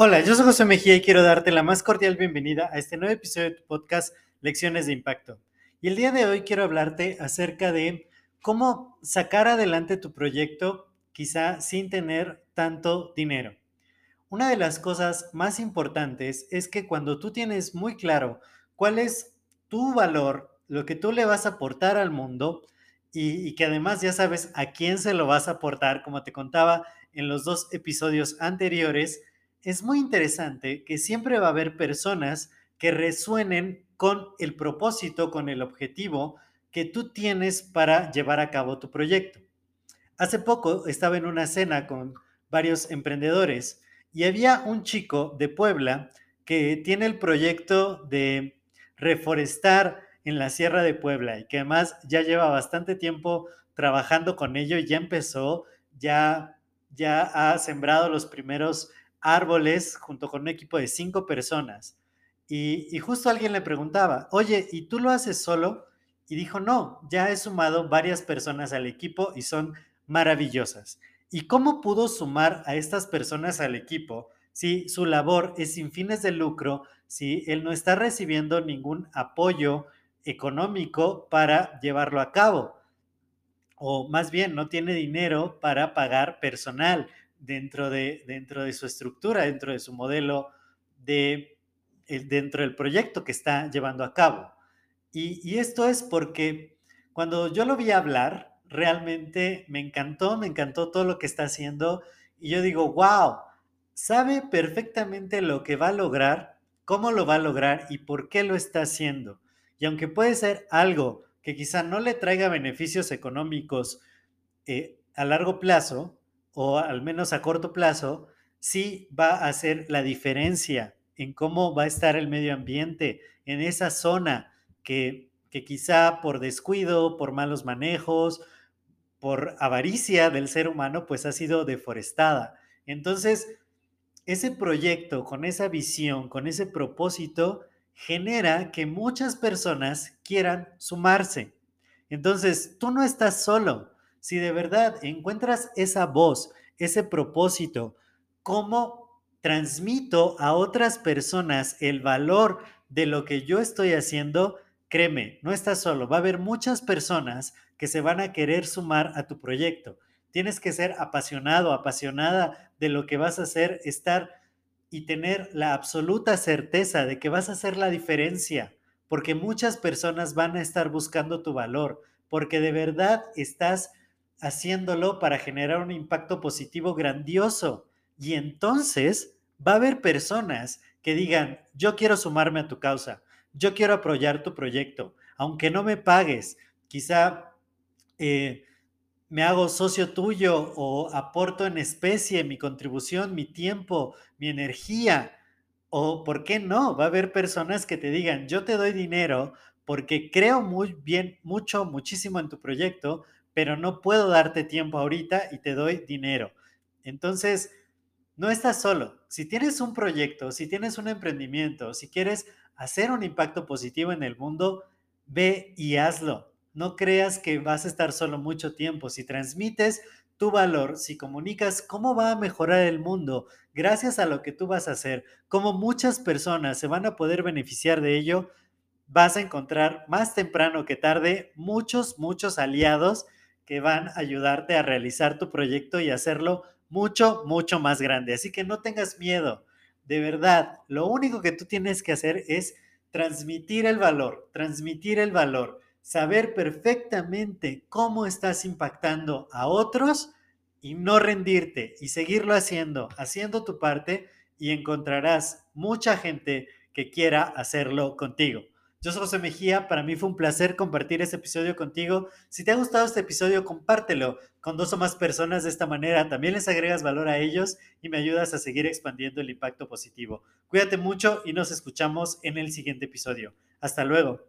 Hola, yo soy José Mejía y quiero darte la más cordial bienvenida a este nuevo episodio de tu podcast Lecciones de Impacto. Y el día de hoy quiero hablarte acerca de cómo sacar adelante tu proyecto quizá sin tener tanto dinero. Una de las cosas más importantes es que cuando tú tienes muy claro cuál es tu valor, lo que tú le vas a aportar al mundo y, que además ya sabes a quién se lo vas a aportar, como te contaba en los dos episodios anteriores, es muy interesante que siempre va a haber personas que resuenen con el propósito, con el objetivo que tú tienes para llevar a cabo tu proyecto. Hace poco estaba en una cena con varios emprendedores y había un chico de Puebla que tiene el proyecto de reforestar en la Sierra de Puebla y que además ya lleva bastante tiempo trabajando con ello y ya empezó, ya, ya ha sembrado los primeros árboles junto con un equipo de cinco personas. Y, justo alguien le preguntaba, oye, ¿y tú lo haces solo? Y dijo, no, ya he sumado varias personas al equipo y son maravillosas. ¿Y cómo pudo sumar a estas personas al equipo si su labor es sin fines de lucro, si él no está recibiendo ningún apoyo económico para llevarlo a cabo? O más bien, no tiene dinero para pagar personal, dentro de, dentro de su estructura, dentro de su modelo, de, dentro del proyecto que está llevando a cabo. Y, esto es porque cuando yo lo vi hablar, realmente me encantó, me encantó todo lo que está haciendo y yo digo, wow, sabe perfectamente lo que va a lograr, cómo lo va a lograr y por qué lo está haciendo. Y aunque puede ser algo que quizá no le traiga beneficios económicos eh, a largo plazo, o al menos a corto plazo, sí va a hacer la diferencia en cómo va a estar el medio ambiente en esa zona que, que quizá por descuido, por malos manejos, por avaricia del ser humano, pues ha sido deforestada. Entonces, ese proyecto, con esa visión, con ese propósito, genera que muchas personas quieran sumarse. Entonces, tú no estás solo si de verdad encuentras esa voz, ese propósito, cómo transmito a otras personas el valor de lo que yo estoy haciendo, créeme, no estás solo, va a haber muchas personas que se van a querer sumar a tu proyecto. Tienes que ser apasionado, apasionada de lo que vas a hacer, estar y tener la absoluta certeza de que vas a hacer la diferencia, porque muchas personas van a estar buscando tu valor, porque de verdad estás haciéndolo para generar un impacto positivo grandioso. Y entonces va a haber personas que digan, yo quiero sumarme a tu causa, yo quiero apoyar tu proyecto, aunque no me pagues, quizá eh, me hago socio tuyo o aporto en especie mi contribución, mi tiempo, mi energía. O, ¿por qué no? Va a haber personas que te digan, yo te doy dinero porque creo muy bien, mucho, muchísimo en tu proyecto, pero no puedo darte tiempo ahorita y te doy dinero. Entonces, no estás solo. Si tienes un proyecto, si tienes un emprendimiento, si quieres hacer un impacto positivo en el mundo, ve y hazlo. No creas que vas a estar solo mucho tiempo. Si transmites tu valor, si comunicas cómo va a mejorar el mundo gracias a lo que tú vas a hacer, cómo muchas personas se van a poder beneficiar de ello, vas a encontrar más temprano que tarde muchos, muchos aliados que van a ayudarte a realizar tu proyecto y hacerlo mucho, mucho más grande. Así que no tengas miedo. De verdad, lo único que tú tienes que hacer es transmitir el valor, transmitir el valor, saber perfectamente cómo estás impactando a otros y no rendirte y seguirlo haciendo, haciendo tu parte y encontrarás mucha gente que quiera hacerlo contigo. Yo soy José Mejía, para mí fue un placer compartir este episodio contigo. Si te ha gustado este episodio, compártelo con dos o más personas de esta manera. También les agregas valor a ellos y me ayudas a seguir expandiendo el impacto positivo. Cuídate mucho y nos escuchamos en el siguiente episodio. Hasta luego.